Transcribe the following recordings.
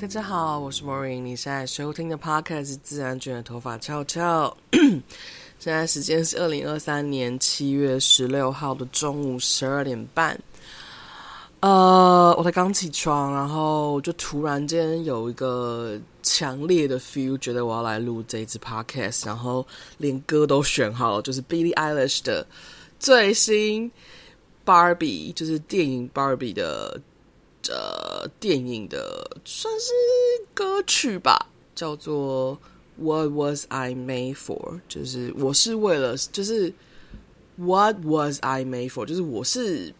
大家好，我是 Maureen。你现在收听的 Podcast 是自然卷的头发翘翘。现在时间是二零二三年七月十六号的中午十二点半。呃，我才刚起床，然后就突然间有一个强烈的 feel，觉得我要来录这一支 Podcast，然后连歌都选好了，就是 Billie Eilish 的最新 Barbie，就是电影 Barbie 的。呃，电影的算是歌曲吧，叫做《What Was I Made For》，就是我是为了，就是 What Was I Made For，就是我是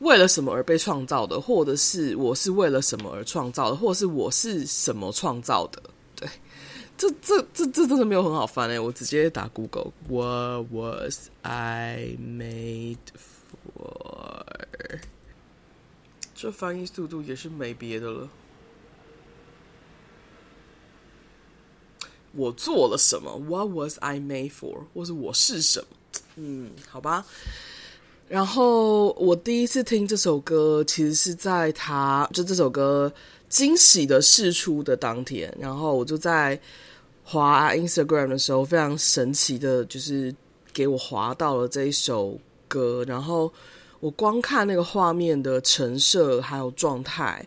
为了什么而被创造的，或者是我是为了什么而创造的，或者是我是什么创造的。对，这这这这真的没有很好翻诶，我直接打 Google，What Was I Made For？这翻译速度也是没别的了。我做了什么？What was I made for？或是我是什么？嗯，好吧。然后我第一次听这首歌，其实是在他就这首歌惊喜的释出的当天，然后我就在滑 Instagram 的时候，非常神奇的，就是给我滑到了这一首歌，然后。我光看那个画面的成色还有状态，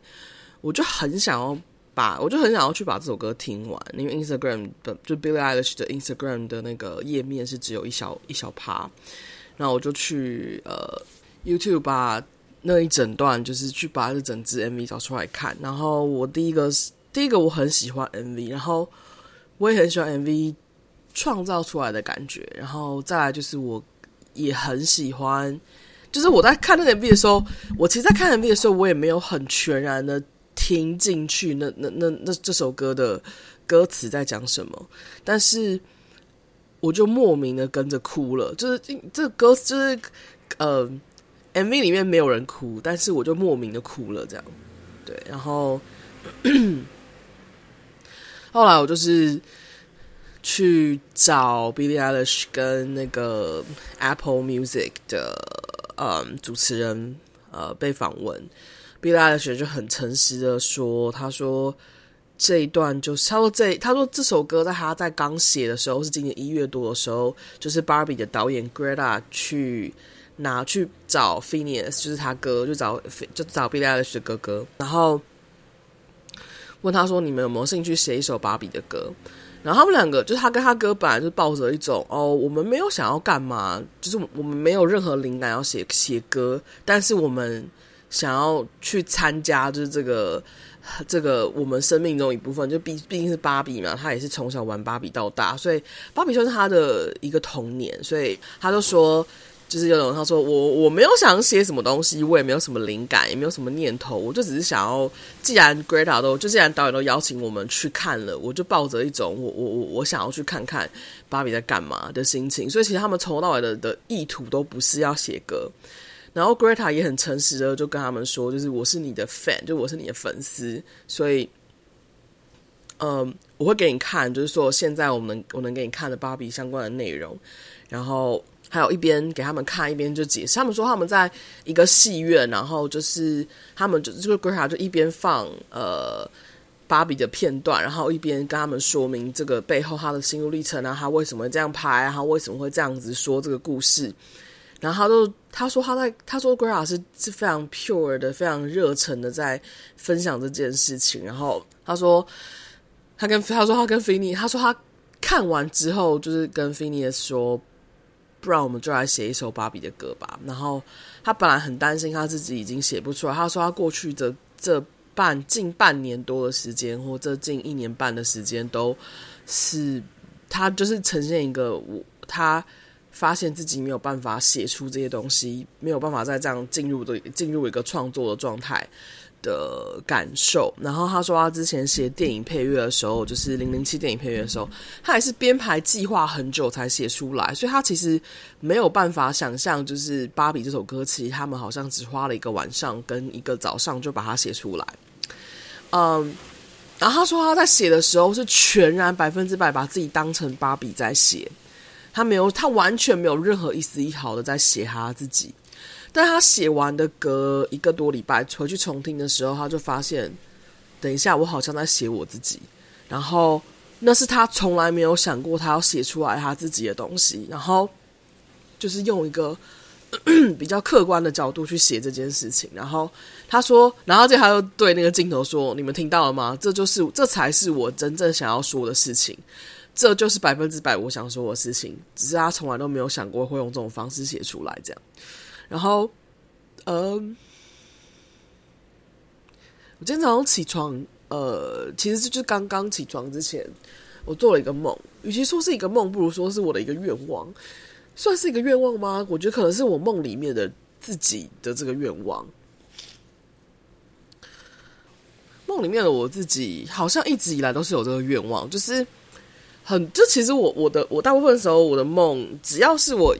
我就很想要把，我就很想要去把这首歌听完。因为 Instagram 的就 Billie Eilish 的 Instagram 的那个页面是只有一小一小趴，然后我就去呃 YouTube 把那一整段，就是去把这整支 MV 找出来看。然后我第一个是第一个我很喜欢 MV，然后我也很喜欢 MV 创造出来的感觉。然后再来就是我也很喜欢。就是我在看那个 MV 的时候，我其实，在看 MV 的时候，我也没有很全然的听进去那那那那这首歌的歌词在讲什么，但是我就莫名的跟着哭了。就是这歌，就是呃，MV 里面没有人哭，但是我就莫名的哭了，这样。对，然后后来我就是。去找 Billie Eilish 跟那个 Apple Music 的嗯主持人呃被访问，Billie Eilish 就很诚实的说，他说这一段就是他说这他说这首歌在他在刚写的时候是今年一月多的时候，就是 Barbie 的导演 Greta 去拿去找 Finneas 就是他哥就找就找 Billie Eilish 的哥哥，然后问他说，你们有没有兴趣写一首 Barbie 的歌？然后他们两个，就是他跟他哥，本来就抱着一种哦，我们没有想要干嘛，就是我们没有任何灵感要写写歌，但是我们想要去参加，就是这个这个我们生命中一部分，就毕毕竟是芭比嘛，他也是从小玩芭比到大，所以芭比就是他的一个童年，所以他就说。就是有种他说我我没有想写什么东西，我也没有什么灵感，也没有什么念头，我就只是想要，既然 Greta 都就既然导演都邀请我们去看了，我就抱着一种我我我我想要去看看芭比在干嘛的心情。所以其实他们从头到尾的的意图都不是要写歌。然后 Greta 也很诚实的就跟他们说，就是我是你的 fan，就我是你的粉丝，所以嗯，我会给你看，就是说现在我们我能给你看的芭比相关的内容，然后。还有一边给他们看，一边就解释。他们说他们在一个戏院，然后就是他们就这个 Greta 就一边放呃芭比的片段，然后一边跟他们说明这个背后他的心路历程啊，他为什么这样拍，他为什么会这样子说这个故事。然后他就他说他在他说 Greta 是是非常 pure 的，非常热忱的在分享这件事情。然后他说他跟他说他跟 Finny 他说他看完之后就是跟 Finny 说。不然我们就来写一首芭比的歌吧。然后他本来很担心他自己已经写不出来。他说他过去的这半近半年多的时间，或这近一年半的时间，都是他就是呈现一个我他发现自己没有办法写出这些东西，没有办法再这样进入的进入一个创作的状态。的感受，然后他说他之前写电影配乐的时候，就是零零七电影配乐的时候，他也是编排计划很久才写出来，所以他其实没有办法想象，就是《芭比》这首歌，其实他们好像只花了一个晚上跟一个早上就把它写出来。嗯，然后他说他在写的时候是全然百分之百把自己当成芭比在写，他没有，他完全没有任何一丝一毫的在写他自己。但他写完的隔一个多礼拜回去重听的时候，他就发现，等一下，我好像在写我自己。然后那是他从来没有想过他要写出来他自己的东西。然后就是用一个 比较客观的角度去写这件事情。然后他说，然后就他又对那个镜头说：“你们听到了吗？这就是这才是我真正想要说的事情。这就是百分之百我想说的事情。只是他从来都没有想过会用这种方式写出来，这样。”然后，呃，我今天早上起床，呃，其实就是刚刚起床之前，我做了一个梦。与其说是一个梦，不如说是我的一个愿望，算是一个愿望吗？我觉得可能是我梦里面的自己的这个愿望。梦里面的我自己，好像一直以来都是有这个愿望，就是很，就其实我我的我大部分时候，我的梦只要是我。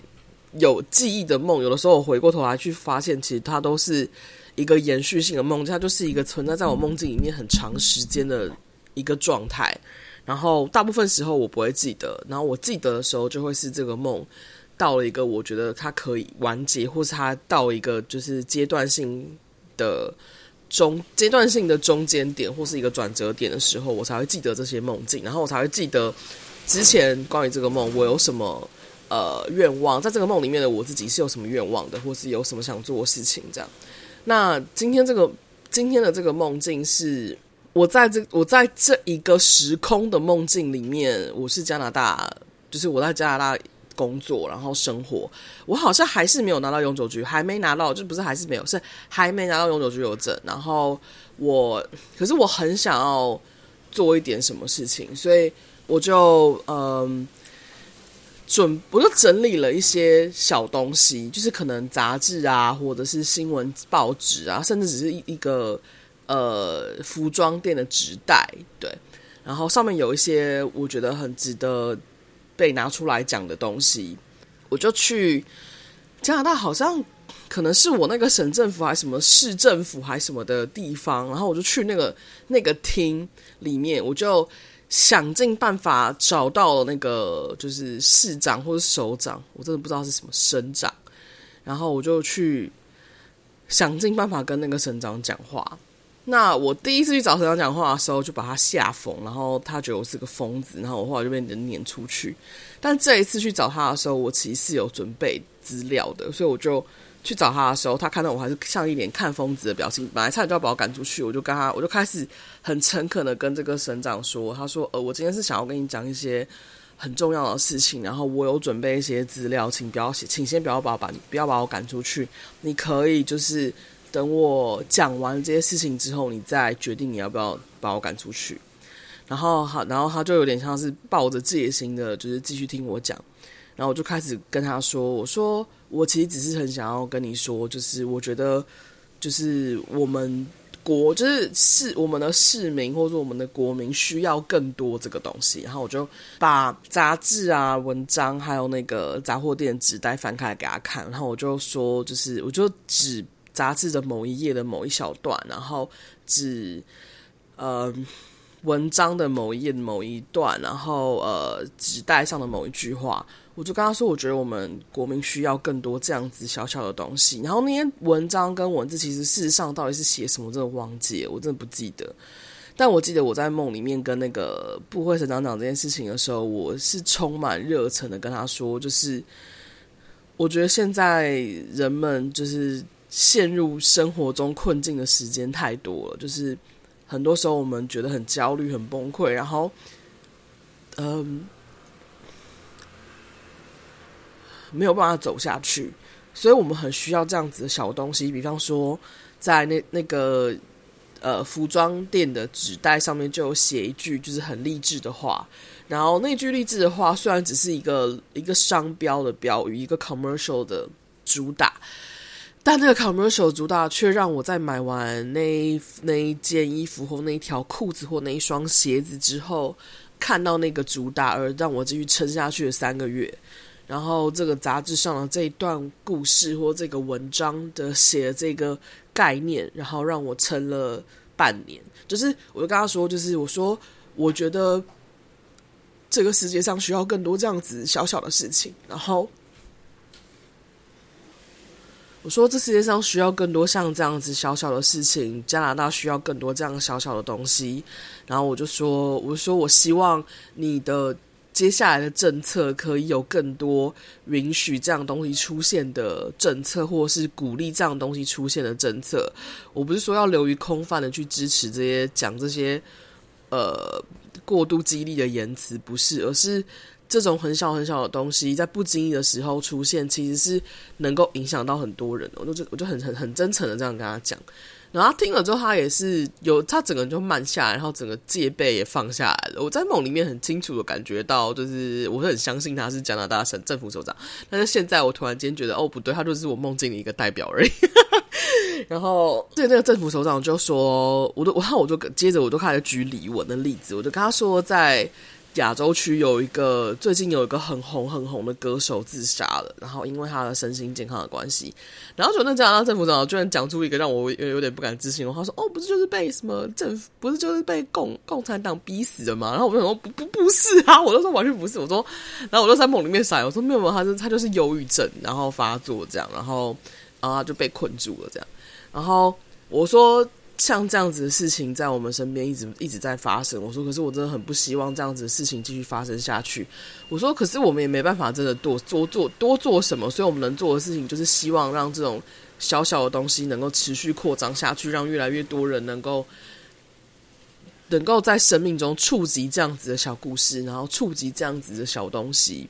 有记忆的梦，有的时候我回过头来去发现，其实它都是一个延续性的梦，它就是一个存在在我梦境里面很长时间的一个状态。然后大部分时候我不会记得，然后我记得的时候就会是这个梦到了一个我觉得它可以完结，或是它到一个就是阶段性的中阶段性的中间点，或是一个转折点的时候，我才会记得这些梦境，然后我才会记得之前关于这个梦我有什么。呃，愿望在这个梦里面的我自己是有什么愿望的，或是有什么想做的事情这样。那今天这个今天的这个梦境是我在这我在这一个时空的梦境里面，我是加拿大，就是我在加拿大工作，然后生活。我好像还是没有拿到永久居，还没拿到，就不是还是没有，是还没拿到永久居留证。然后我，可是我很想要做一点什么事情，所以我就嗯。准我就整理了一些小东西，就是可能杂志啊，或者是新闻报纸啊，甚至只是一一个呃服装店的纸袋，对。然后上面有一些我觉得很值得被拿出来讲的东西，我就去加拿大，好像可能是我那个省政府还是什么市政府还是什么的地方，然后我就去那个那个厅里面，我就。想尽办法找到了那个就是市长或者首长，我真的不知道是什么省长，然后我就去想尽办法跟那个省长讲话。那我第一次去找省长讲话的时候，就把他吓疯，然后他觉得我是个疯子，然后我后来就被人撵出去。但这一次去找他的时候，我其实是有准备资料的，所以我就。去找他的时候，他看到我还是像一脸看疯子的表情，本来差点就要把我赶出去，我就跟他，我就开始很诚恳的跟这个省长说，他说，呃，我今天是想要跟你讲一些很重要的事情，然后我有准备一些资料，请不要写，请先不要把我把不要把我赶出去，你可以就是等我讲完这些事情之后，你再决定你要不要把我赶出去。然后好，然后他就有点像是抱着戒心的，就是继续听我讲。然后我就开始跟他说：“我说我其实只是很想要跟你说，就是我觉得，就是我们国就是市我们的市民或者我们的国民需要更多这个东西。”然后我就把杂志啊、文章还有那个杂货店纸袋翻开来给他看。然后我就说：“就是我就指杂志的某一页的某一小段，然后指呃文章的某一页的某一段，然后呃纸袋上的某一句话。”我就跟他说，我觉得我们国民需要更多这样子小小的东西。然后那些文章跟文字，其实事实上到底是写什么，我真的忘记了，我真的不记得。但我记得我在梦里面跟那个部会省长讲这件事情的时候，我是充满热忱的跟他说，就是我觉得现在人们就是陷入生活中困境的时间太多了，就是很多时候我们觉得很焦虑、很崩溃，然后，嗯。没有办法走下去，所以我们很需要这样子的小东西，比方说，在那那个呃服装店的纸袋上面就有写一句就是很励志的话，然后那句励志的话虽然只是一个一个商标的标语，一个 commercial 的主打，但那个 commercial 主打却让我在买完那那一件衣服或那一条裤子或那一双鞋子之后，看到那个主打而让我继续撑下去的三个月。然后这个杂志上的这一段故事或这个文章的写的这个概念，然后让我撑了半年。就是我就跟他说，就是我说我觉得这个世界上需要更多这样子小小的事情。然后我说这世界上需要更多像这样子小小的事情，加拿大需要更多这样小小的东西。然后我就说，我说我希望你的。接下来的政策可以有更多允许这样东西出现的政策，或是鼓励这样东西出现的政策。我不是说要流于空泛的去支持这些讲这些呃过度激励的言辞，不是，而是这种很小很小的东西，在不经意的时候出现，其实是能够影响到很多人。我就我就很很很真诚的这样跟他讲。然后他听了之后，他也是有他整个人就慢下来，然后整个戒备也放下来了。我在梦里面很清楚的感觉到，就是我很相信他是加拿大省政府首长。但是现在我突然间觉得，哦不对，他就是我梦境的一个代表而已。然后对那个政府首长就说，我都然后我就接着我就开始举李玟的例子，我就跟他说在。亚洲区有一个最近有一个很红很红的歌手自杀了，然后因为他的身心健康的关系，然后就那加拿大政府长居然讲出一个让我有有点不敢置信的话，说哦，不是就是被什么政府，不是就是被共共产党逼死的吗？然后我就说不不不是啊，我就说完全不是，我说，然后我就在梦里面闪，我说没有没有，他是他就是忧郁症，然后发作这样，然后然后他就被困住了这样，然后我说。像这样子的事情在我们身边一直一直在发生。我说，可是我真的很不希望这样子的事情继续发生下去。我说，可是我们也没办法真的多多做多做什么，所以我们能做的事情就是希望让这种小小的东西能够持续扩张下去，让越来越多人能够能够在生命中触及这样子的小故事，然后触及这样子的小东西，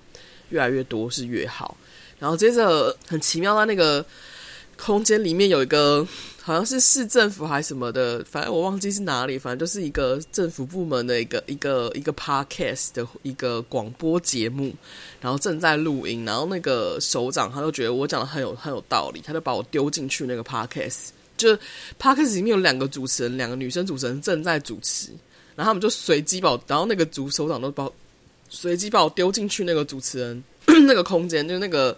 越来越多是越好。然后接着很奇妙的那个空间里面有一个。好像是市政府还是什么的，反正我忘记是哪里，反正就是一个政府部门的一个一个一个 podcast 的一个广播节目，然后正在录音，然后那个首长他就觉得我讲的很有很有道理，他就把我丢进去那个 podcast，就 podcast 里面有两个主持人，两个女生主持人正在主持，然后他们就随机把我，然后那个主首长都把随机把我丢进去那个主持人 那个空间，就那个。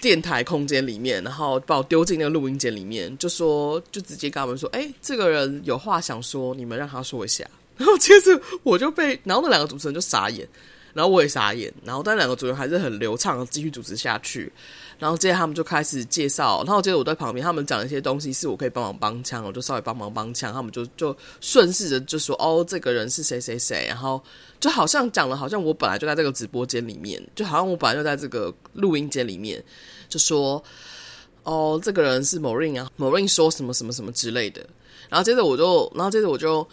电台空间里面，然后把我丢进那个录音间里面，就说，就直接跟我们说：“哎、这个人有话想说，你们让他说一下。”然后接着我就被，然后那两个主持人就傻眼，然后我也傻眼，然后但两个主持人还是很流畅的继续主持下去。然后接着他们就开始介绍，然后接着我在旁边，他们讲一些东西是我可以帮忙帮腔，我就稍微帮忙帮腔，他们就就顺势的就说：“哦，这个人是谁谁谁。”然后就好像讲了，好像我本来就在这个直播间里面，就好像我本来就在这个录音间里面。就说哦，这个人是 Maureen 啊，Maureen 说什么什么什么之类的。然后接着我就，然后接着我就，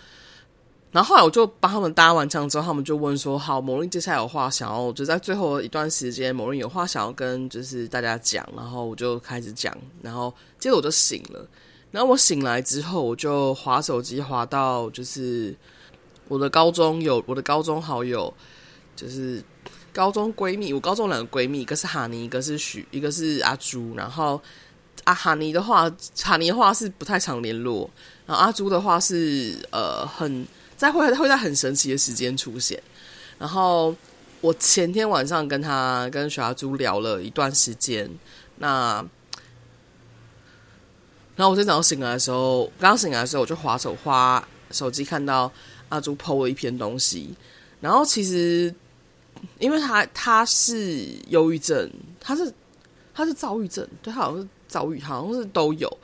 然后后来我就帮他们搭完枪之后，他们就问说：“好某人接下来有话想要，就在最后一段时间某人有话想要跟就是大家讲。”然后我就开始讲，然后接着我就醒了。然后我醒来之后，我就滑手机滑到就是我的高中有我的高中好友，就是。高中闺蜜，我高中两个闺蜜，一个是哈尼，一个是许，一个是阿朱。然后啊，哈尼的话，哈尼的话是不太常联络。然后阿朱的话是呃，很在会会在很神奇的时间出现。然后我前天晚上跟他跟许阿朱聊了一段时间。那然后我今早上醒来的时候，刚醒来的时候，我就滑手滑手机，看到阿朱 PO 了一篇东西。然后其实。因为他他是忧郁症，他是他是躁郁症，对，他好像是躁郁，好像是都有，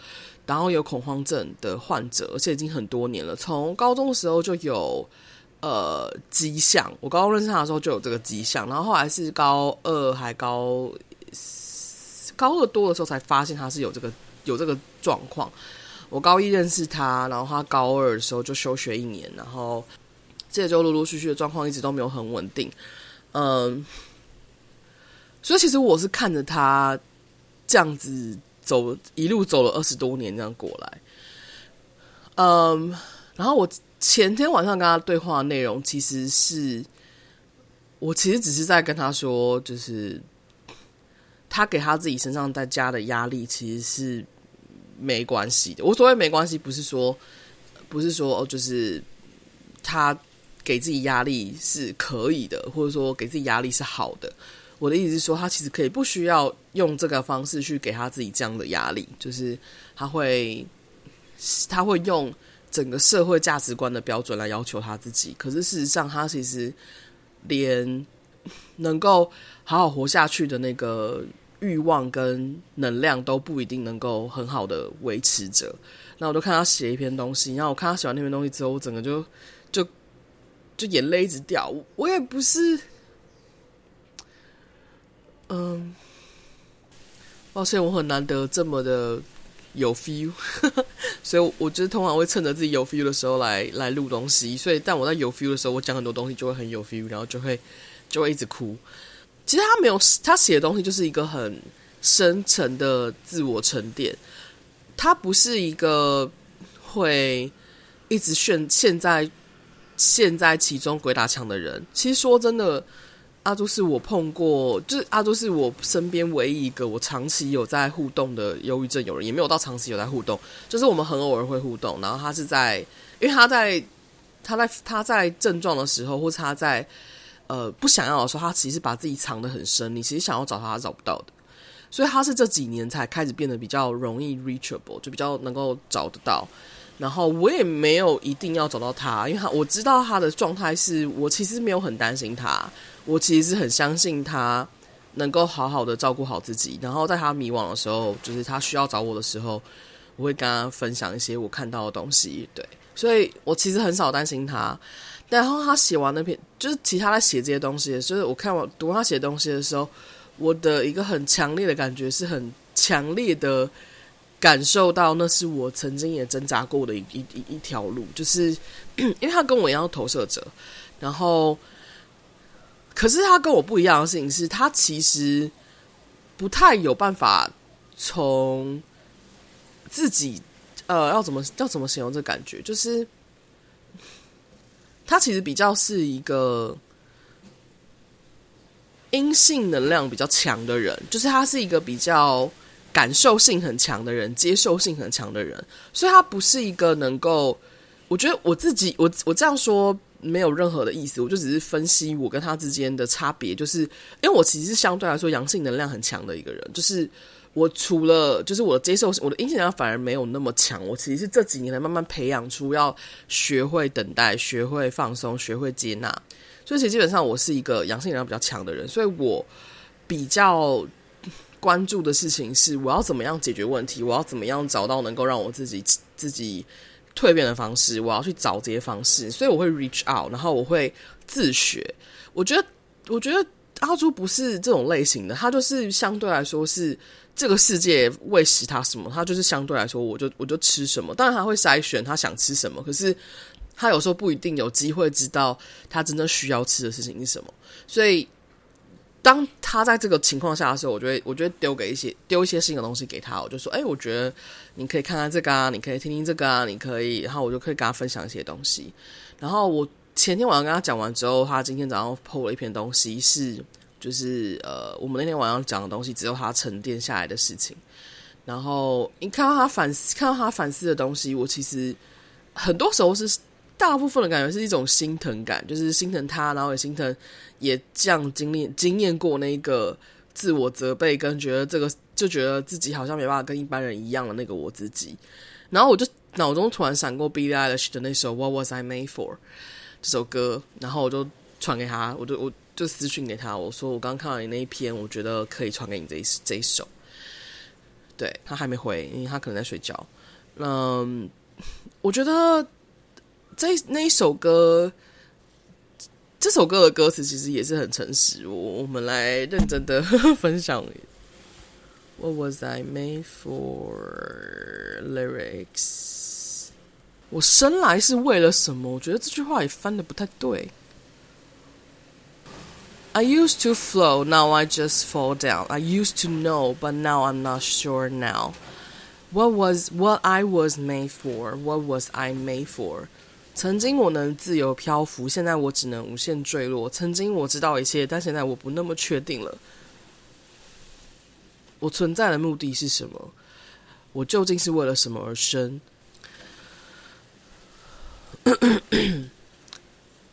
然后有恐慌症的患者，而且已经很多年了。从高中的时候就有呃迹象，我高中认识他的时候就有这个迹象，然后后来是高二还高高二多的时候才发现他是有这个有这个状况。我高一认识他，然后他高二的时候就休学一年，然后这就陆陆续续的状况一直都没有很稳定。嗯，所以其实我是看着他这样子走，一路走了二十多年这样过来。嗯，然后我前天晚上跟他对话的内容，其实是我其实只是在跟他说，就是他给他自己身上在加的压力，其实是没关系的。我所谓没关系，不是说不是说哦，就是他。给自己压力是可以的，或者说给自己压力是好的。我的意思是说，他其实可以不需要用这个方式去给他自己这样的压力，就是他会他会用整个社会价值观的标准来要求他自己。可是事实上，他其实连能够好好活下去的那个欲望跟能量都不一定能够很好的维持着。那我就看他写一篇东西，然后我看他写完那篇东西之后，我整个就就。就眼泪一直掉，我也不是，嗯，抱歉，我很难得这么的有 feel，所以我觉得通常会趁着自己有 feel 的时候来来录东西。所以，但我在有 feel 的时候，我讲很多东西就会很有 feel，然后就会就会一直哭。其实他没有，他写的东西就是一个很深沉的自我沉淀，他不是一个会一直炫现在。陷在其中鬼打墙的人，其实说真的，阿朱是我碰过，就是阿朱是我身边唯一一个我长期有在互动的忧郁症友人，也没有到长期有在互动，就是我们很偶尔会互动。然后他是在，因为他在他在他在症状的时候，或是他在呃不想要的时候，他其实把自己藏得很深，你其实想要找他，他找不到的。所以他是这几年才开始变得比较容易 reachable，就比较能够找得到。然后我也没有一定要找到他，因为他我知道他的状态是，我其实没有很担心他，我其实是很相信他能够好好的照顾好自己。然后在他迷惘的时候，就是他需要找我的时候，我会跟他分享一些我看到的东西。对，所以我其实很少担心他。然后他写完那篇，就是其他在写这些东西，就是我看我读他写东西的时候，我的一个很强烈的感觉是很强烈的。感受到那是我曾经也挣扎过的一一一条路，就是 因为他跟我一样投射者，然后，可是他跟我不一样的事情是，他其实不太有办法从自己呃，要怎么要怎么形容这感觉？就是他其实比较是一个阴性能量比较强的人，就是他是一个比较感受性很强的人，接受性很强的人，所以他不是一个能够。我觉得我自己，我我这样说没有任何的意思，我就只是分析我跟他之间的差别，就是因为我其实是相对来说阳性能量很强的一个人，就是。我除了就是我接受，我的阴性能量反而没有那么强。我其实是这几年来慢慢培养出要学会等待、学会放松、学会接纳。所以其实基本上我是一个阳性能量比较强的人，所以我比较关注的事情是我要怎么样解决问题，我要怎么样找到能够让我自己自己蜕变的方式，我要去找这些方式。所以我会 reach out，然后我会自学。我觉得，我觉得阿朱不是这种类型的，他就是相对来说是。这个世界喂食他什么，他就是相对来说，我就我就吃什么。当然他会筛选他想吃什么，可是他有时候不一定有机会知道他真正需要吃的事情是什么。所以当他在这个情况下的时候，我就会我就会丢给一些丢一些新的东西给他。我就说，哎，我觉得你可以看看这个啊，你可以听听这个啊，你可以，然后我就可以跟他分享一些东西。然后我前天晚上跟他讲完之后，他今天早上 po 了一篇东西是。就是呃，我们那天晚上讲的东西，只有他沉淀下来的事情。然后你看到他反思，看到他反思的东西，我其实很多时候是大部分的感觉是一种心疼感，就是心疼他，然后也心疼也这样经历经验过那个自我责备，跟觉得这个就觉得自己好像没办法跟一般人一样的那个我自己。然后我就脑中突然闪过 Billie Eilish 的那首《What Was I Made For》这首歌，然后我就传给他，我就我。就私讯给他，我说我刚看到你那一篇，我觉得可以传给你这一这一首。对，他还没回，因为他可能在睡觉。嗯，我觉得这那一首歌，这首歌的歌词其实也是很诚实。我我们来认真的分享。What was I made for? Lyrics。我生来是为了什么？我觉得这句话也翻得不太对。I used to flow, now I just fall down. I used to know, but now I'm not sure now. What was what I was made for? What was I made for? 曾经我能自由漂浮，现在我只能无限坠落。曾经我知道一切，但现在我不那么确定了。我存在的目的是什么？我究竟是为了什么而生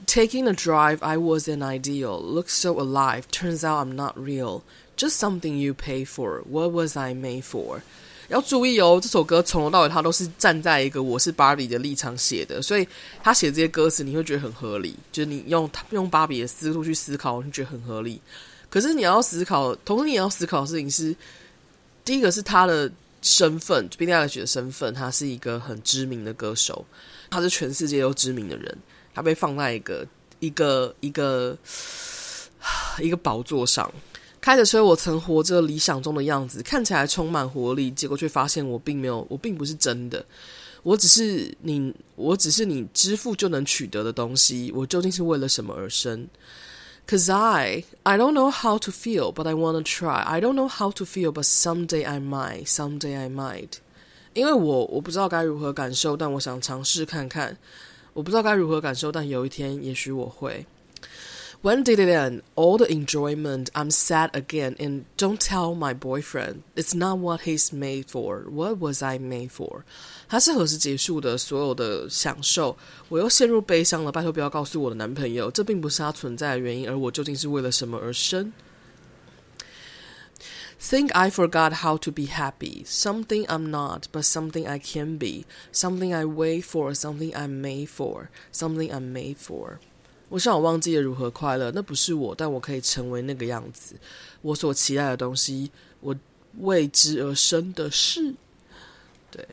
？Taking a drive, I was an ideal. Looked so alive. Turns out I'm not real. Just something you pay for. What was I made for? 要注意哦，这首歌从头到尾他都是站在一个我是芭比的立场写的，所以他写这些歌词你会觉得很合理。就是你用用芭比的思路去思考，你觉得很合理。可是你要思考，同时你也要思考的事情是：第一个是他的身份，Billie Eilish 的身份，他是一个很知名的歌手，他是全世界都知名的人。他被放在一个一个一个 一个宝座上，开着车，我曾活着理想中的样子，看起来充满活力，结果却发现我并没有，我并不是真的，我只是你，我只是你支付就能取得的东西。我究竟是为了什么而生？Cause I, I don't know how to feel, but I wanna try. I don't know how to feel, but someday I might, someday I might. 因为我我不知道该如何感受，但我想尝试看看。我不知道该如何感受，但有一天，也许我会。When did it end? All the enjoyment. I'm sad again, and don't tell my boyfriend. It's not what he's made for. What was I made for? 他是何时结束的？所有的享受，我又陷入悲伤了。拜托不要告诉我的男朋友，这并不是他存在的原因，而我究竟是为了什么而生？Think I forgot how to be happy. Something I'm not, but something I can be. Something I wait for, something I'm made for. Something I'm made for. 我想我忘记了如何快乐，那不是我，但我可以成为那个样子。我所期待的东西，我为之而生的事。对，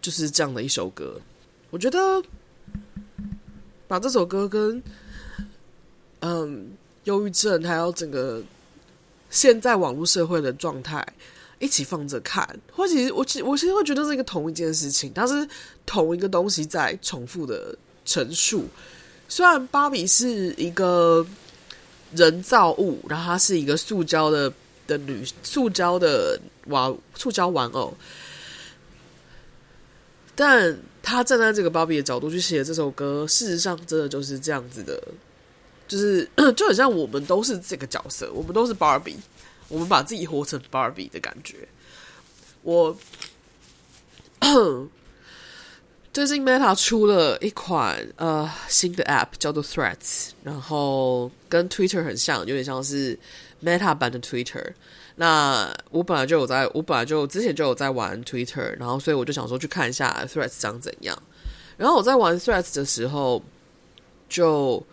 就是这样的一首歌。我觉得把这首歌跟嗯忧郁症还有整个。现在网络社会的状态一起放着看，或其实我其我其实会觉得是一个同一件事情，它是同一个东西在重复的陈述。虽然芭比是一个人造物，然后它是一个塑胶的的女塑胶的娃塑胶玩偶，但他站在这个芭比的角度去写这首歌，事实上真的就是这样子的，就是 就很像我们都是这个角色，我们都是芭比，我们把自己活成芭比的感觉。我 最近 Meta 出了一款呃新的 App，叫做 Threads，然后跟 Twitter 很像，有点像是 Meta 版的 Twitter。那我本来就有在，我本来就之前就有在玩 Twitter，然后所以我就想说去看一下 Threads 长怎样。然后我在玩 Threads 的时候，就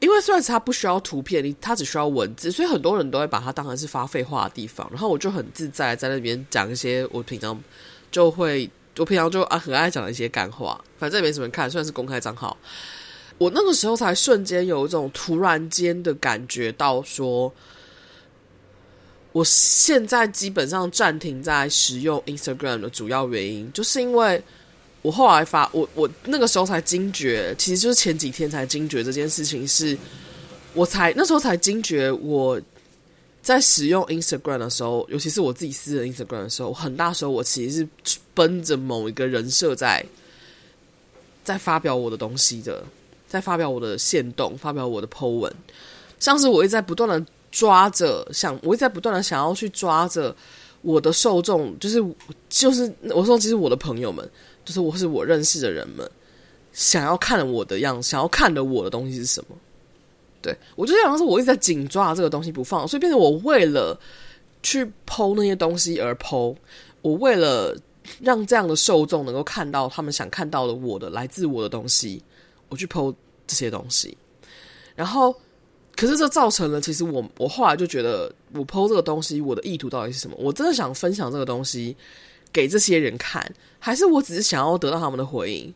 因为 Threads 它不需要图片，它只需要文字，所以很多人都会把它当成是发废话的地方。然后我就很自在在那边讲一些我平常就会，我平常就啊很爱讲一些干话，反正也没什么看，虽然是公开账号。我那个时候才瞬间有一种突然间的感觉到说。我现在基本上暂停在使用 Instagram 的主要原因，就是因为我后来发我我那个时候才惊觉，其实就是前几天才惊觉这件事情，是我才那时候才惊觉，我在使用 Instagram 的时候，尤其是我自己私人 Instagram 的时候，很大时候我其实是奔着某一个人设在在发表我的东西的，在发表我的限动，发表我的 po 文，像是我一直在不断的。抓着想，我一直在不断的想要去抓着我的受众，就是就是我说，其实我的朋友们，就是我是我认识的人们，想要看我的样，想要看的我的东西是什么？对，我就想说，我一直在紧抓这个东西不放，所以变成我为了去 po 那些东西而 po，我为了让这样的受众能够看到他们想看到的我的来自我的东西，我去 po 这些东西，然后。可是这造成了，其实我我后来就觉得，我 po 这个东西，我的意图到底是什么？我真的想分享这个东西给这些人看，还是我只是想要得到他们的回应？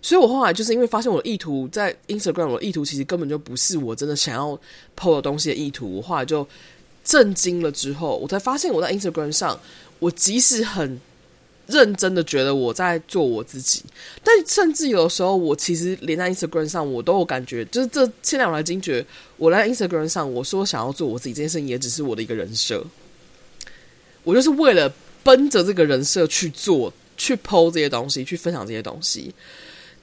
所以我后来就是因为发现我的意图在 Instagram，我的意图其实根本就不是我真的想要 po 的东西的意图。我后来就震惊了之后，我才发现我在 Instagram 上，我即使很。认真的觉得我在做我自己，但甚至有的时候，我其实连在 Instagram 上，我都有感觉，就是这现在我来惊觉，我在 Instagram 上，我说想要做我自己这件事情，也只是我的一个人设，我就是为了奔着这个人设去做，去 po 这些东西，去分享这些东西。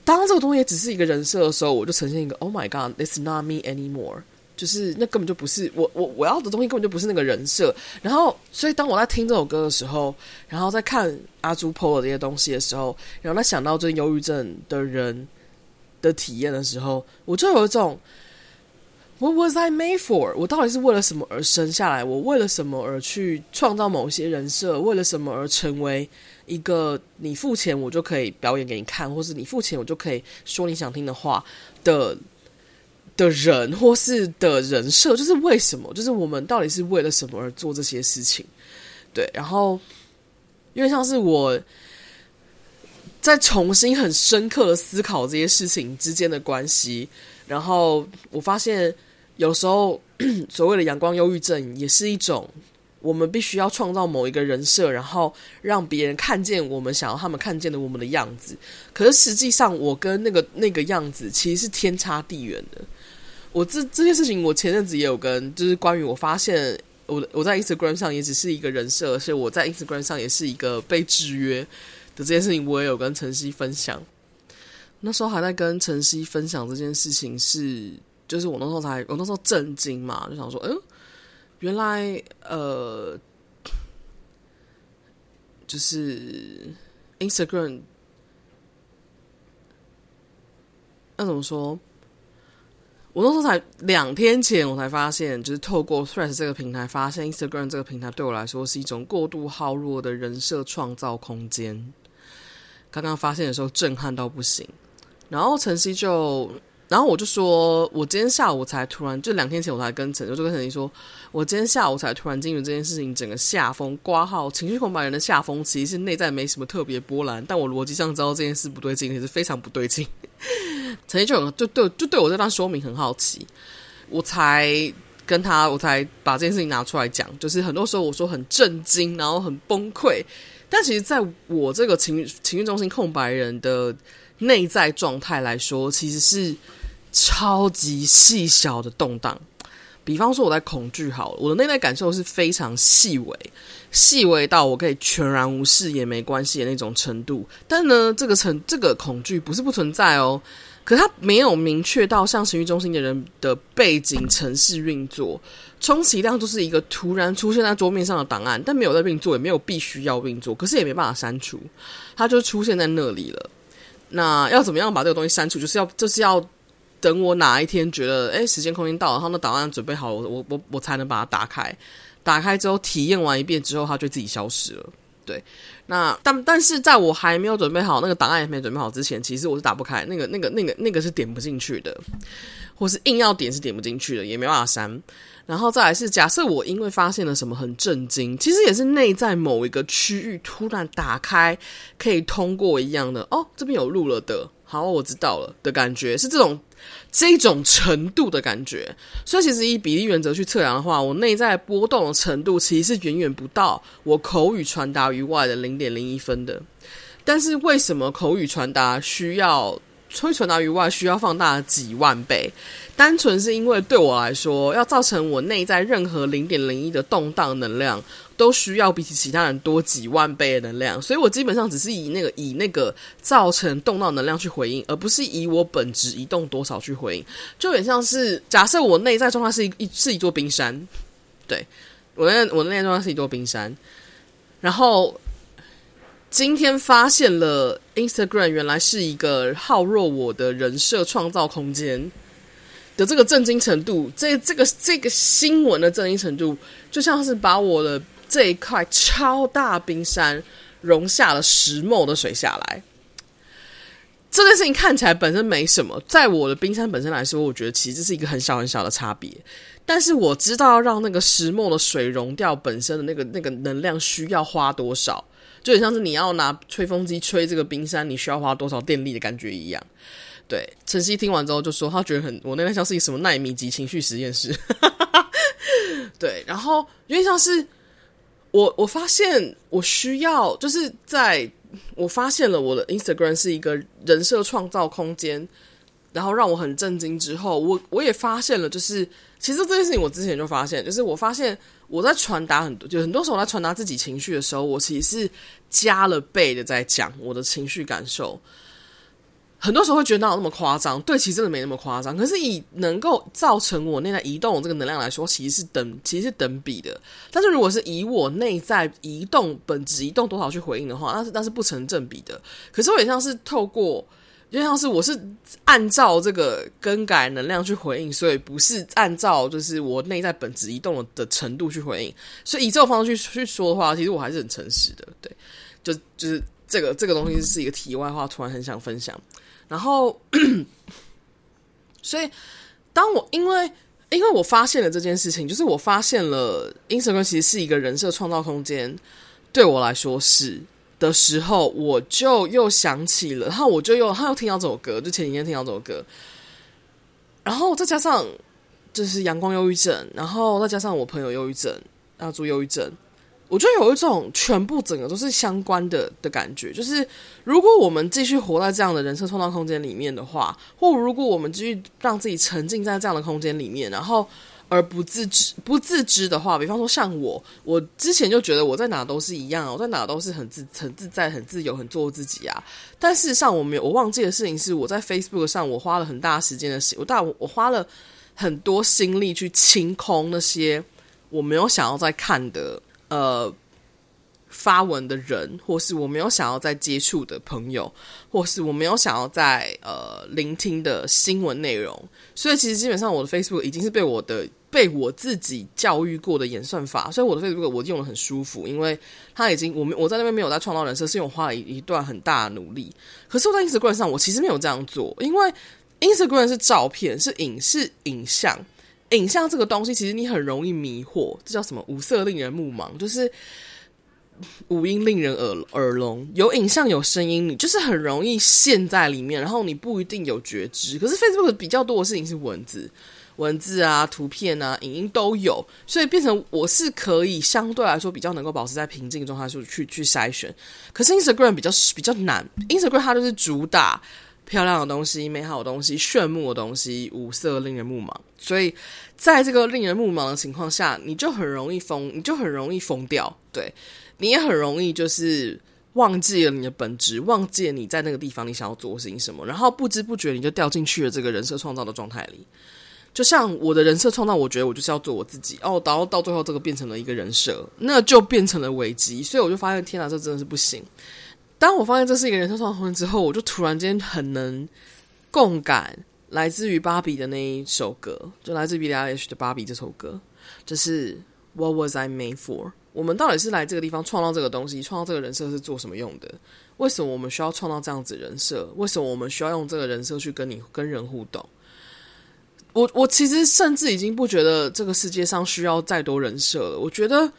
当这个东西也只是一个人设的时候，我就呈现一个 Oh my God，it's not me anymore。就是那根本就不是我我我要的东西，根本就不是那个人设。然后，所以当我在听这首歌的时候，然后在看阿朱 po 的这些东西的时候，然后在想到这忧郁症的人的体验的时候，我就有一种 What was I made for？我到底是为了什么而生下来？我为了什么而去创造某些人设？为了什么而成为一个你付钱我就可以表演给你看，或是你付钱我就可以说你想听的话的？的人或是的人设，就是为什么？就是我们到底是为了什么而做这些事情？对，然后因为像是我在重新很深刻的思考这些事情之间的关系，然后我发现有时候 所谓的阳光忧郁症也是一种我们必须要创造某一个人设，然后让别人看见我们想要他们看见的我们的样子。可是实际上，我跟那个那个样子其实是天差地远的。我这这件事情，我前阵子也有跟，就是关于我发现我我在 Instagram 上也只是一个人设，所以我在 Instagram 上也是一个被制约的这件事情，我也有跟晨曦分享。那时候还在跟晨曦分享这件事情是，是就是我那时候才我那时候震惊嘛，就想说，嗯，原来呃，就是 Instagram，那怎么说？我那时候才两天前，我才发现，就是透过 Threads 这个平台，发现 Instagram 这个平台对我来说是一种过度耗弱的人设创造空间。刚刚发现的时候，震撼到不行。然后晨曦就，然后我就说，我今天下午才突然，就两天前我才跟陈，我就跟晨曦说，我今天下午才突然进入这件事情，整个下风挂号，情绪空白人的下风，其实是内在没什么特别波澜，但我逻辑上知道这件事不对劲，也是非常不对劲。曾经就有就对就对我这段说明很好奇，我才跟他我才把这件事情拿出来讲。就是很多时候我说很震惊，然后很崩溃，但其实在我这个情绪情绪中心空白人的内在状态来说，其实是超级细小的动荡，比方说我在恐惧好了，我的内在感受是非常细微，细微到我可以全然无视也没关系的那种程度。但呢，这个程这个恐惧不是不存在哦，可它没有明确到像情绪中心的人的背景程式运作，充其量就是一个突然出现在桌面上的档案，但没有在运作，也没有必须要运作，可是也没办法删除，它就出现在那里了。那要怎么样把这个东西删除？就是要就是要。等我哪一天觉得，诶，时间空间到了，然后那档案准备好，我我我我才能把它打开。打开之后体验完一遍之后，它就自己消失了。对，那但但是在我还没有准备好，那个档案也没准备好之前，其实我是打不开那个那个那个那个是点不进去的，或是硬要点是点不进去的，也没办法删。然后再来是假设我因为发现了什么很震惊，其实也是内在某一个区域突然打开可以通过一样的哦，这边有录了的。好，我知道了的感觉是这种这种程度的感觉，所以其实以比例原则去测量的话，我内在波动的程度其实是远远不到我口语传达于外的零点零一分的。但是为什么口语传达需要？会传达于外需要放大几万倍，单纯是因为对我来说，要造成我内在任何零点零一的动荡能量，都需要比起其他人多几万倍的能量，所以我基本上只是以那个以那个造成动荡能量去回应，而不是以我本质移动多少去回应。就有点像是假设我内在状态是一一是一座冰山，对，我内我内在状态是一座冰山，然后。今天发现了 Instagram 原来是一个耗弱我的人设创造空间的这个震惊程度，这这个这个新闻的震惊程度，就像是把我的这一块超大冰山融下了石墨的水下来。这件事情看起来本身没什么，在我的冰山本身来说，我觉得其实这是一个很小很小的差别。但是我知道要让那个石墨的水融掉本身的那个那个能量需要花多少。就很像是你要拿吹风机吹这个冰山，你需要花多少电力的感觉一样。对，晨曦听完之后就说，他觉得很，我那边像是一个什么纳米级情绪实验室。对，然后因为像是我，我发现我需要，就是在我发现了我的 Instagram 是一个人设创造空间，然后让我很震惊之后，我我也发现了，就是其实这件事情我之前就发现，就是我发现。我在传达很多，就很多时候我在传达自己情绪的时候，我其实是加了倍的在讲我的情绪感受。很多时候会觉得哪有那么夸张？对，其实真的没那么夸张。可是以能够造成我内在移动这个能量来说，其实是等，其实是等比的。但是如果是以我内在移动本质移动多少去回应的话，那是那是不成正比的。可是我也像是透过。就像是我是按照这个更改能量去回应，所以不是按照就是我内在本质移动的程度去回应。所以以这种方式去去说的话，其实我还是很诚实的。对，就就是这个这个东西是一个题外话，突然很想分享。然后，所以当我因为因为我发现了这件事情，就是我发现了英雄传其实是一个人设创造空间，对我来说是。的时候，我就又想起了，然后我就又，他又听到这首歌，就前几天听到这首歌，然后再加上就是阳光忧郁症，然后再加上我朋友忧郁症，要做忧郁症，我就有一种全部整个都是相关的的感觉，就是如果我们继续活在这样的人设创造空间里面的话，或如果我们继续让自己沉浸在这样的空间里面，然后。而不自知不自知的话，比方说像我，我之前就觉得我在哪都是一样，我在哪都是很自很自在、很自由、很做自己啊。但事实上，我没有我忘记的事情是，我在 Facebook 上，我花了很大时间的时，我大我花了很多心力去清空那些我没有想要再看的呃。发文的人，或是我没有想要再接触的朋友，或是我没有想要再呃聆听的新闻内容，所以其实基本上我的 Facebook 已经是被我的被我自己教育过的演算法，所以我的 Facebook 我用得很舒服，因为它已经我我在那边没有在创造人设，是因为我花了一一段很大的努力。可是我在 Instagram 上，我其实没有这样做，因为 Instagram 是照片，是影视影像，影像这个东西其实你很容易迷惑，这叫什么？五色令人目盲，就是。五音令人耳耳聋，有影像有声音，你就是很容易陷在里面，然后你不一定有觉知。可是 Facebook 比较多的事情是文字，文字啊、图片啊、影音都有，所以变成我是可以相对来说比较能够保持在平静状态，就去去筛选。可是 Instagram 比较比较难，Instagram 它就是主打漂亮的东西、美好的东西、炫目的东西，五色令人目盲。所以，在这个令人目盲的情况下，你就很容易疯，你就很容易疯掉。对，你也很容易就是忘记了你的本质，忘记了你在那个地方你想要做的事情什么，然后不知不觉你就掉进去了这个人设创造的状态里。就像我的人设创造，我觉得我就是要做我自己哦，然后到最后这个变成了一个人设，那就变成了危机。所以我就发现，天哪，这真的是不行。当我发现这是一个人设创造之后，我就突然间很能共感来自于芭比的那一首歌，就来自于 Billie Eilish 的《芭比》这首歌，就是 What Was I Made For？我们到底是来这个地方创造这个东西，创造这个人设是做什么用的？为什么我们需要创造这样子人设？为什么我们需要用这个人设去跟你跟人互动？我我其实甚至已经不觉得这个世界上需要再多人设了。我觉得，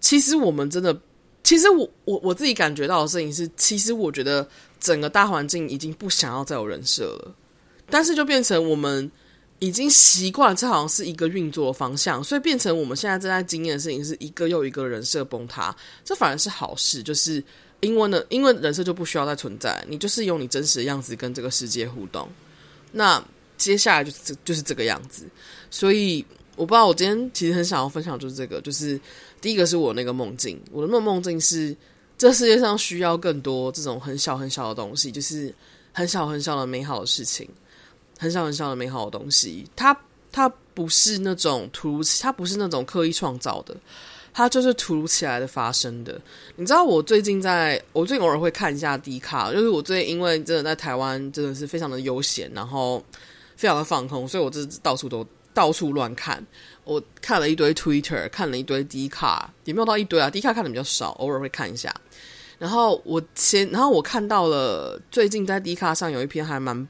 其实我们真的，其实我我我自己感觉到的事情是，其实我觉得整个大环境已经不想要再有人设了。但是就变成我们已经习惯了，这好像是一个运作方向，所以变成我们现在正在经验的事情是一个又一个人设崩塌。这反而是好事，就是因为呢，因为人设就不需要再存在，你就是用你真实的样子跟这个世界互动。那。接下来就是就是这个样子，所以我不知道我今天其实很想要分享就是这个，就是第一个是我那个梦境，我的梦梦境是这世界上需要更多这种很小很小的东西，就是很小很小的美好的事情，很小很小的美好的东西，它它不是那种突如其，它不是那种刻意创造的，它就是突如其来的发生的。你知道我最近在，我最近偶尔会看一下 D 卡，就是我最近因为真的在台湾真的是非常的悠闲，然后。非常的放空，所以我这到处都到处乱看。我看了一堆 Twitter，看了一堆 D 卡，也没有到一堆啊。D 卡看的比较少，偶尔会看一下。然后我先，然后我看到了最近在 D 卡上有一篇还蛮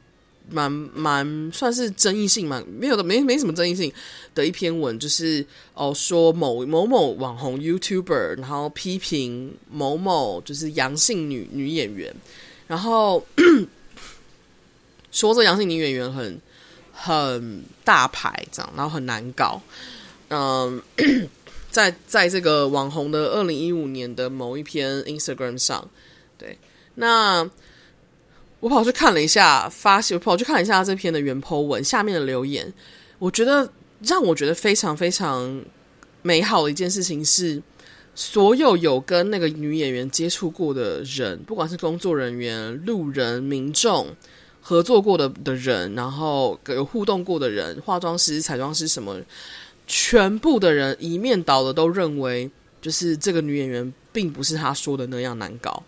蛮蛮算是争议性蛮没有的，没没什么争议性的一篇文，就是哦说某某某网红 YouTuber，然后批评某某就是阳性女女演员，然后 说这阳性女演员很。很大牌这样，然后很难搞。嗯，在在这个网红的二零一五年的某一篇 Instagram 上，对，那我跑去看了一下，发现我跑去看了一下这篇的原 po 文下面的留言，我觉得让我觉得非常非常美好的一件事情是，所有有跟那个女演员接触过的人，不管是工作人员、路人、民众。合作过的的人，然后有互动过的人，化妆师、彩妆师什么，全部的人一面倒的都认为，就是这个女演员并不是她说的那样难搞。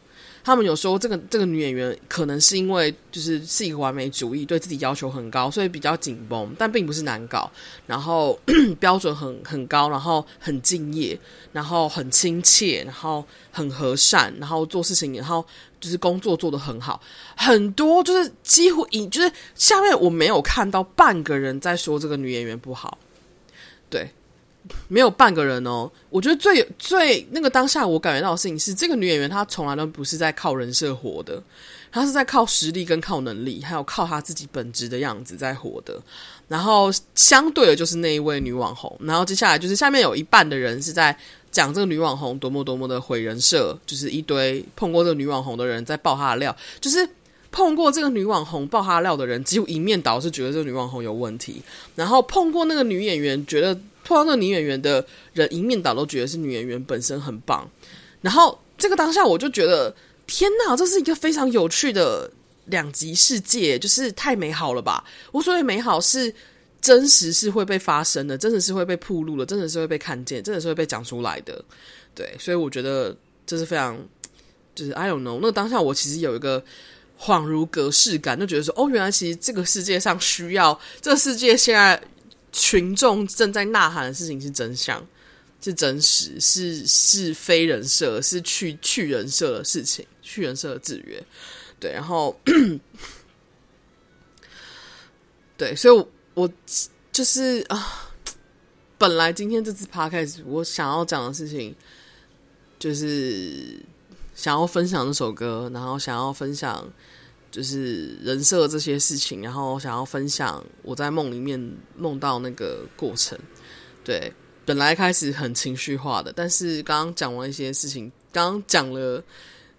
他们有说，这个这个女演员可能是因为就是是一个完美主义，对自己要求很高，所以比较紧绷，但并不是难搞。然后 标准很很高，然后很敬业，然后很亲切，然后很和善，然后做事情，然后就是工作做得很好。很多就是几乎一就是下面我没有看到半个人在说这个女演员不好，对。没有半个人哦，我觉得最最那个当下我感觉到的事情是，这个女演员她从来都不是在靠人设活的，她是在靠实力跟靠能力，还有靠她自己本质的样子在活的。然后相对的就是那一位女网红，然后接下来就是下面有一半的人是在讲这个女网红多么多么的毁人设，就是一堆碰过这个女网红的人在爆她的料，就是碰过这个女网红爆她料的人，几乎一面倒是觉得这个女网红有问题，然后碰过那个女演员觉得。碰到那女演员的人一面倒都觉得是女演员本身很棒，然后这个当下我就觉得天哪，这是一个非常有趣的两极世界，就是太美好了吧！我所谓美好是真实是会被发生的，真的是会被曝露的，真的是会被看见，真的是会被讲出来的。对，所以我觉得这是非常就是 I don't know。那个当下我其实有一个恍如隔世感，就觉得说哦，原来其实这个世界上需要这个世界现在。群众正在呐喊的事情是真相，是真实，是是非人设，是去去人设的事情，去人设的制约。对，然后，对，所以我，我就是啊，本来今天这次 p 开始我想要讲的事情，就是想要分享这首歌，然后想要分享。就是人设这些事情，然后想要分享我在梦里面梦到那个过程。对，本来开始很情绪化的，但是刚刚讲完一些事情，刚刚讲了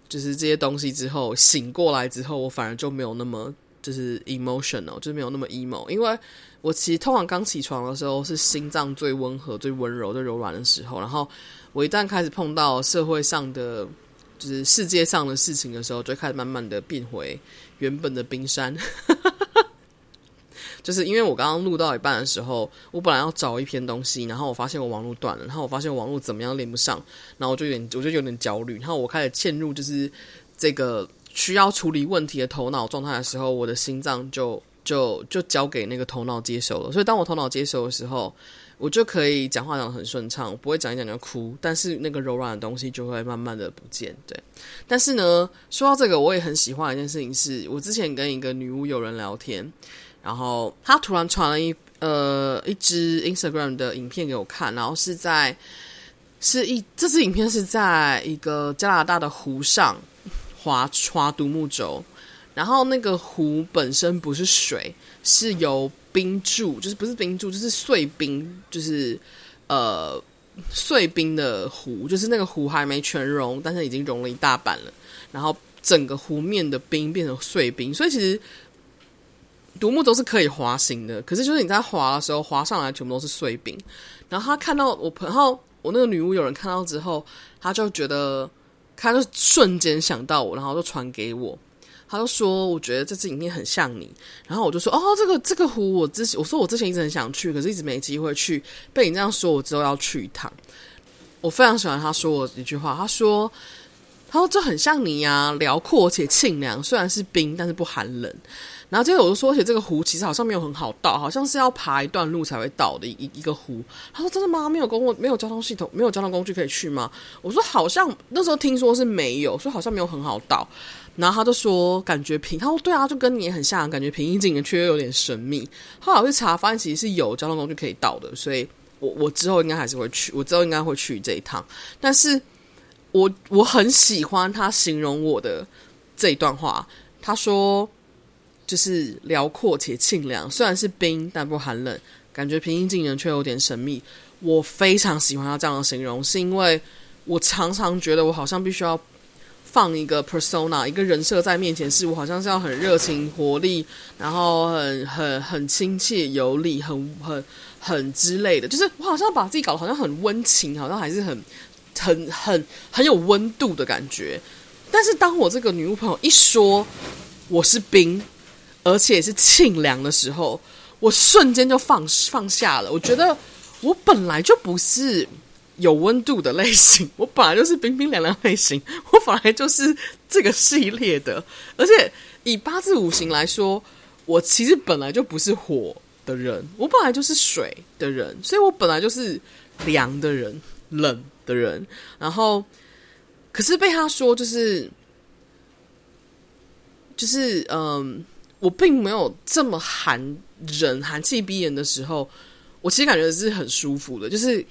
就是这些东西之后，醒过来之后，我反而就没有那么就是 emotional，就是没有那么 emo。因为我其实通常刚起床的时候是心脏最温和、最温柔、最柔软的时候，然后我一旦开始碰到社会上的，就是世界上的事情的时候，就开始慢慢的变回原本的冰山。就是因为我刚刚录到一半的时候，我本来要找一篇东西，然后我发现我网络断了，然后我发现网络怎么样连不上，然后我就有点，我就有点焦虑，然后我开始陷入就是这个需要处理问题的头脑状态的时候，我的心脏就就就交给那个头脑接收了。所以当我头脑接收的时候，我就可以讲话讲得很顺畅，我不会讲一讲就哭，但是那个柔软的东西就会慢慢的不见。对，但是呢，说到这个，我也很喜欢一件事情是，我之前跟一个女巫友人聊天。然后她突然传了一呃一支 Instagram 的影片给我看，然后是在是一这支影片是在一个加拿大的湖上划划独木舟，然后那个湖本身不是水，是由冰柱，就是不是冰柱，就是碎冰，就是呃碎冰的湖，就是那个湖还没全融，但是已经融了一大半了，然后整个湖面的冰变成碎冰，所以其实。独木舟是可以滑行的，可是就是你在滑的时候，滑上来全部都是碎冰。然后他看到我，然后我那个女巫有人看到之后，他就觉得，他就瞬间想到我，然后就传给我。他就说：“我觉得这支影片很像你。”然后我就说：“哦，这个这个湖，我之前我说我之前一直很想去，可是一直没机会去。被你这样说，我之后要去一趟。”我非常喜欢他说我一句话，他说：“他说这很像你呀，辽阔且清凉，虽然是冰，但是不寒冷。”然后接着我就说，而且这个湖其实好像没有很好到，好像是要爬一段路才会到的一一个湖。他说：“真的吗？没有公共，没有交通系统，没有交通工具可以去吗？”我说：“好像那时候听说是没有，所以好像没有很好到。”然后他就说：“感觉平。”他说：“对啊，就跟你也很像，感觉平易近人，却又有点神秘。”后来我去查，发现其实是有交通工具可以到的，所以我我之后应该还是会去，我之后应该会去这一趟。但是我我很喜欢他形容我的这一段话，他说。就是辽阔且清凉，虽然是冰，但不寒冷，感觉平易近人却有点神秘。我非常喜欢他这样的形容，是因为我常常觉得我好像必须要放一个 persona，一个人设在面前，是我好像是要很热情、活力，然后很很很亲切、有礼，很很很之类的。就是我好像把自己搞得好像很温情，好像还是很很很很有温度的感觉。但是当我这个女巫朋友一说我是冰。而且是清凉的时候，我瞬间就放放下了。我觉得我本来就不是有温度的类型，我本来就是冰冰凉凉类型，我本来就是这个系列的。而且以八字五行来说，我其实本来就不是火的人，我本来就是水的人，所以我本来就是凉的人、冷的人。然后，可是被他说就是就是嗯。我并没有这么寒人、寒气逼人的时候，我其实感觉是很舒服的。就是，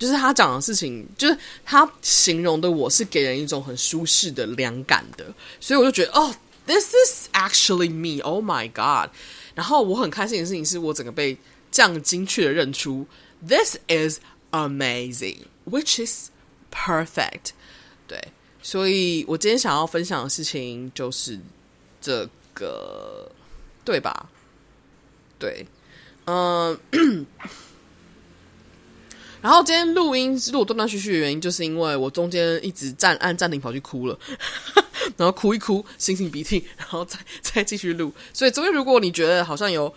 就是他讲的事情，就是他形容的我是给人一种很舒适的凉感的，所以我就觉得，哦，this is actually me，oh my god！然后我很开心的事情是我整个被这样精确的认出，this is amazing，which is perfect。对，所以我今天想要分享的事情就是这个。对吧？对，嗯。然后今天录音录断断续续的原因，就是因为我中间一直暂按暂停跑去哭了，然后哭一哭，擤擤鼻涕，然后再再继续录。所以，昨天如果你觉得好像有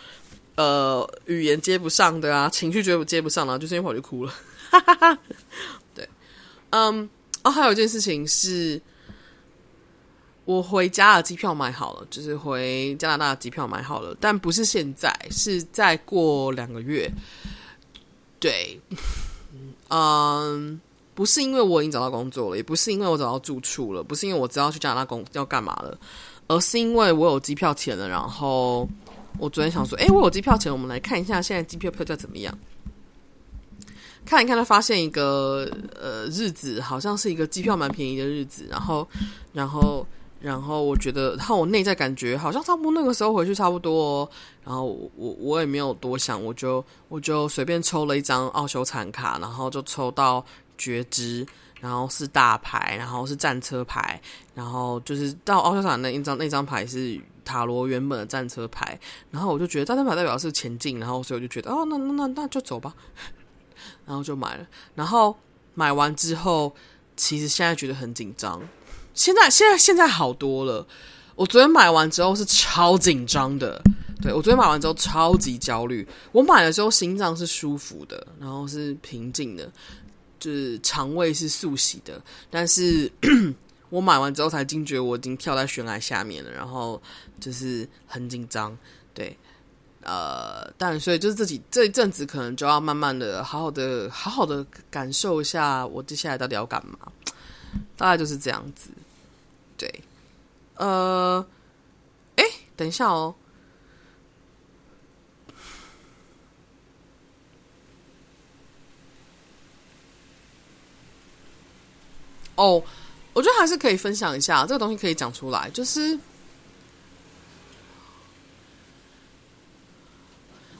呃语言接不上的啊，情绪接不接不上啊，就是因为跑去哭了。对，嗯，哦，还有一件事情是。我回家的机票买好了，就是回加拿大的机票买好了，但不是现在，是再过两个月。对，嗯，不是因为我已经找到工作了，也不是因为我找到住处了，不是因为我知道去加拿大工要干嘛了，而是因为我有机票钱了。然后我昨天想说，哎，我有机票钱，我们来看一下现在机票票价怎么样。看一看，他发现一个呃日子，好像是一个机票蛮便宜的日子，然后，然后。然后我觉得，然后我内在感觉好像差不多那个时候回去差不多。然后我我也没有多想，我就我就随便抽了一张奥修残卡，然后就抽到觉知，然后是大牌，然后是战车牌，然后就是到奥修残那一张那张牌是塔罗原本的战车牌，然后我就觉得战车牌代表是前进，然后所以我就觉得哦，那那那那就走吧，然后就买了。然后买完之后，其实现在觉得很紧张。现在现在现在好多了。我昨天买完之后是超紧张的，对，我昨天买完之后超级焦虑。我买的时候心脏是舒服的，然后是平静的，就是肠胃是素洗的，但是。我买完之后才惊觉我已经跳在悬崖下面了，然后就是很紧张，对，呃，但所以就是自己这一阵子可能就要慢慢的、好好的、好好的感受一下我接下来到底要干嘛，大概就是这样子，对，呃，哎，等一下哦，哦。我觉得还是可以分享一下这个东西，可以讲出来。就是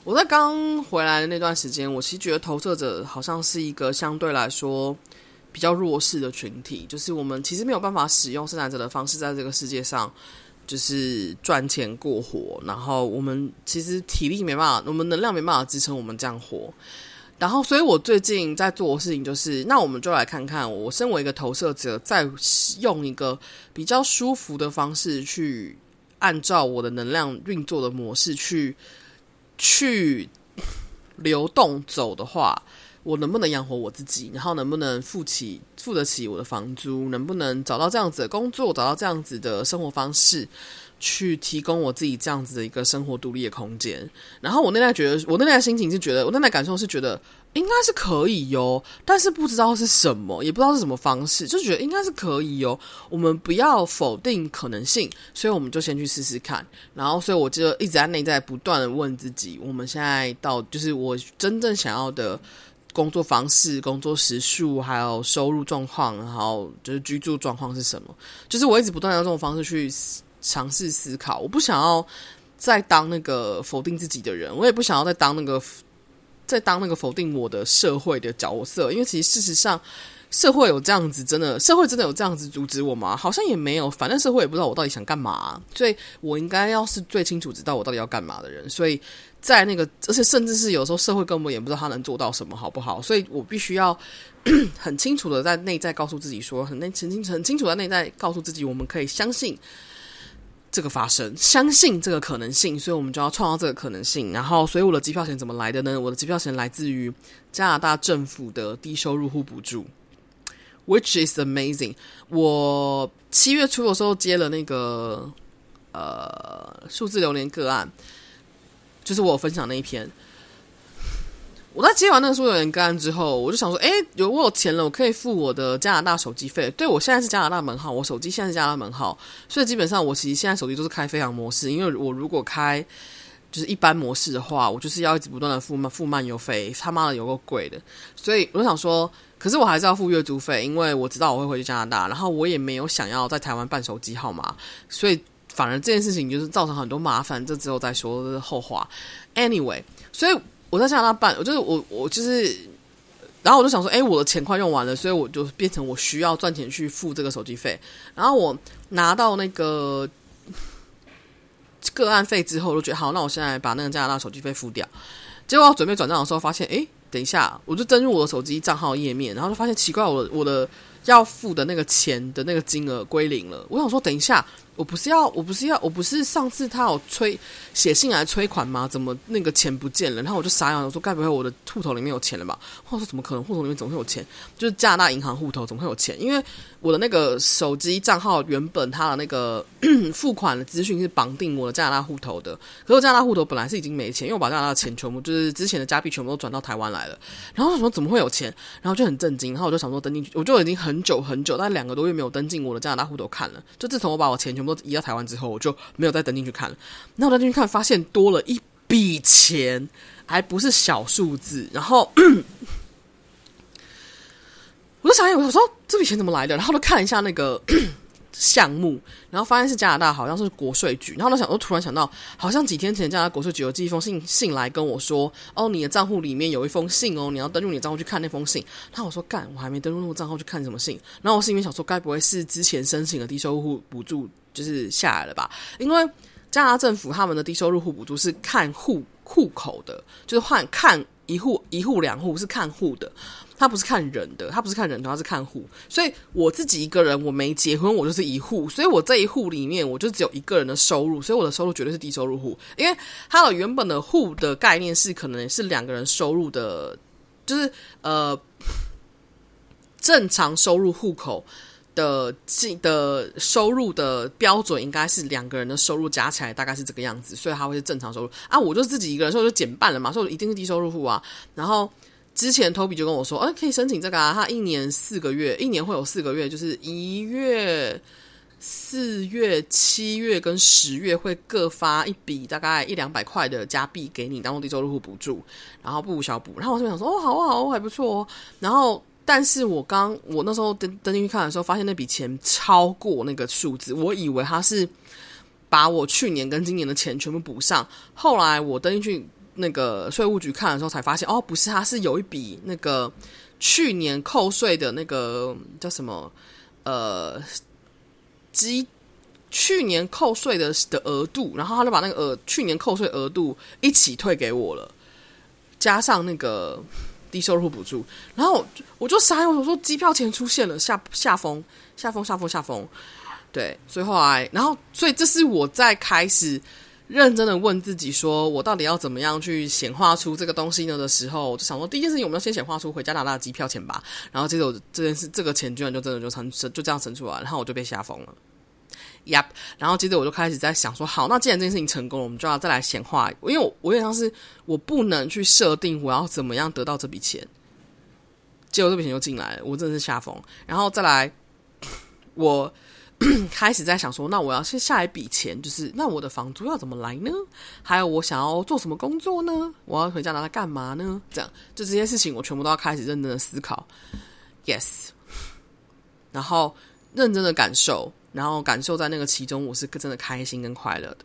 我在刚回来的那段时间，我其实觉得投射者好像是一个相对来说比较弱势的群体。就是我们其实没有办法使用生产者的方式在这个世界上，就是赚钱过活。然后我们其实体力没办法，我们能量没办法支撑我们这样活。然后，所以我最近在做的事情就是，那我们就来看看，我身为一个投射者，在用一个比较舒服的方式去按照我的能量运作的模式去去流动走的话，我能不能养活我自己？然后能不能付起付得起我的房租？能不能找到这样子的工作，找到这样子的生活方式？去提供我自己这样子的一个生活独立的空间，然后我那天觉得，我那天心情是觉得，我那天感受是觉得应该是可以哟，但是不知道是什么，也不知道是什么方式，就觉得应该是可以哟。我们不要否定可能性，所以我们就先去试试看。然后，所以我就一直在内在不断的问自己，我们现在到就是我真正想要的工作方式、工作时数，还有收入状况，然后就是居住状况是什么？就是我一直不断的用这种方式去。尝试思考，我不想要再当那个否定自己的人，我也不想要再当那个再当那个否定我的社会的角色，因为其实事实上，社会有这样子，真的社会真的有这样子阻止我吗？好像也没有，反正社会也不知道我到底想干嘛，所以我应该要是最清楚知道我到底要干嘛的人，所以在那个，而且甚至是有时候社会根本也不知道他能做到什么，好不好？所以我必须要 很清楚的在内在告诉自己说，很内很清很清楚的内在告诉自己，我们可以相信。这个发生，相信这个可能性，所以我们就要创造这个可能性。然后，所以我的机票钱怎么来的呢？我的机票钱来自于加拿大政府的低收入户补助，which is amazing。我七月初的时候接了那个呃数字流年个案，就是我分享那一篇。我在接完那个数字流年个案之后，我就想说，哎，有我有钱了，我可以付我的加拿大手机费。对，我现在是加拿大门号，我手机现在是加拿大门号，所以基本上我其实现在手机都是开飞航模式。因为我如果开就是一般模式的话，我就是要一直不断的付付漫游费，他妈的有够贵的。所以我想说，可是我还是要付月租费，因为我知道我会回去加拿大，然后我也没有想要在台湾办手机号码，所以反而这件事情就是造成很多麻烦，这之后再说，这是后话。Anyway，所以。我在加拿大办，我就是我，我就是，然后我就想说，哎，我的钱快用完了，所以我就变成我需要赚钱去付这个手机费。然后我拿到那个个案费之后，我就觉得好，那我现在把那个加拿大手机费付掉。结果我准备转账的时候，发现，哎，等一下，我就登入我的手机账号页面，然后就发现奇怪，我我的要付的那个钱的那个金额归零了。我想说，等一下。我不是要，我不是要，我不是上次他有催写信来催款吗？怎么那个钱不见了？然后我就傻眼，我说该不会我的户头里面有钱了吧？我说怎么可能？户头里面怎么会有钱？就是加拿大银行户头怎么会有钱？因为我的那个手机账号原本它的那个 付款的资讯是绑定我的加拿大户头的，可是我加拿大户头本来是已经没钱，因为我把加拿大的钱全部就是之前的加币全部都转到台湾来了。然后我说怎么会有钱？然后就很震惊，然后我就想说登进去，我就已经很久很久，大概两个多月没有登进我的加拿大户头看了。就自从我把我钱全部都移到台湾之后。我就没有再登进去看了。那我登进去看，发现多了一笔钱，还不是小数字。然后 我就想，我说这笔钱怎么来的？然后就看一下那个 项目，然后发现是加拿大，好像是国税局。然后我想，我突然想到，好像几天前加拿大国税局有寄一封信信来跟我说：“哦，你的账户里面有一封信哦，你要登录你的账户去看那封信。”那我说：“干，我还没登录那个账号去看什么信。”然后我心里面想说：“该不会是之前申请的低收入户补助？”就是下来了吧，因为加拿大政府他们的低收入户补助是看户户口的，就是换看一户一户两户是看户的，他不是看人的，他不是看人的，他是看户。所以我自己一个人，我没结婚，我就是一户，所以我这一户里面我就只有一个人的收入，所以我的收入绝对是低收入户，因为他的原本的户的概念是可能是两个人收入的，就是呃正常收入户口。的计的收入的标准应该是两个人的收入加起来大概是这个样子，所以他会是正常收入啊。我就自己一个人，所以就减半了嘛，所以我一定是低收入户啊。然后之前 Toby 就跟我说，哎、可以申请这个啊。他一年四个月，一年会有四个月，就是一月、四月、七月跟十月会各发一笔大概一两百块的加币给你当做低收入户补助，然后不小补。然后我就想说，哦，好啊，好啊，还不错哦。然后。但是我刚我那时候登登进去看的时候，发现那笔钱超过那个数字，我以为他是把我去年跟今年的钱全部补上。后来我登进去那个税务局看的时候，才发现哦，不是，他是有一笔那个去年扣税的那个叫什么呃，基去年扣税的的额度，然后他就把那个额去年扣税额度一起退给我了，加上那个。低收入补助，然后我就傻眼，我说机票钱出现了，下下风下风下风下风，对，所以后来，然后所以这是我在开始认真的问自己，说我到底要怎么样去显化出这个东西呢的时候，我就想说，第一件事情我们要先显化出回加拿大的机票钱吧，然后接着我这件事这个钱居然就真的就成就这样生出来，然后我就被吓疯了。Yep，然后接着我就开始在想说，好，那既然这件事情成功了，我们就要再来显化。因为我我有点像是我不能去设定我要怎么样得到这笔钱，结果这笔钱就进来了，我真的是吓疯。然后再来，我 开始在想说，那我要先下一笔钱，就是那我的房租要怎么来呢？还有我想要做什么工作呢？我要回家拿来干嘛呢？这样，就这些事情我全部都要开始认真的思考。Yes，然后认真的感受。然后感受在那个其中，我是真的开心跟快乐的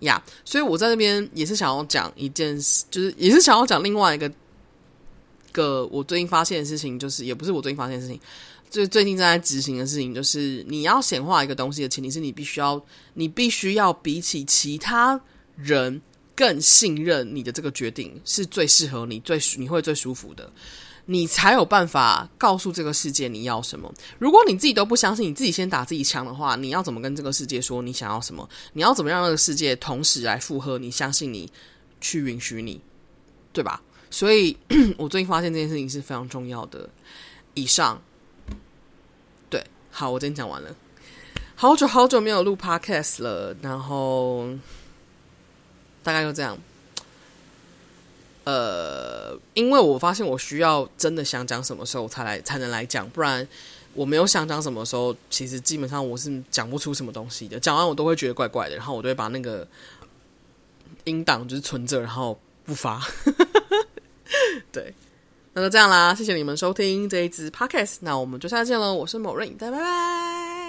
呀。所以我在那边也是想要讲一件事，就是也是想要讲另外一个个我最近发现的事情，就是也不是我最近发现的事情，就是最近正在执行的事情，就是你要显化一个东西的前提是你必须要，你必须要比起其他人更信任你的这个决定是最适合你、最你会最舒服的。你才有办法告诉这个世界你要什么。如果你自己都不相信，你自己先打自己枪的话，你要怎么跟这个世界说你想要什么？你要怎么让这个世界同时来附和你、相信你、去允许你，对吧？所以我最近发现这件事情是非常重要的。以上，对，好，我今天讲完了。好久好久没有录 podcast 了，然后大概就这样。呃，因为我发现我需要真的想讲什么时候才来才能来讲，不然我没有想讲什么时候，其实基本上我是讲不出什么东西的。讲完我都会觉得怪怪的，然后我都会把那个音档就是存着，然后不发。对，那就这样啦，谢谢你们收听这一支 podcast，那我们就下次见喽，我是某瑞，拜拜拜。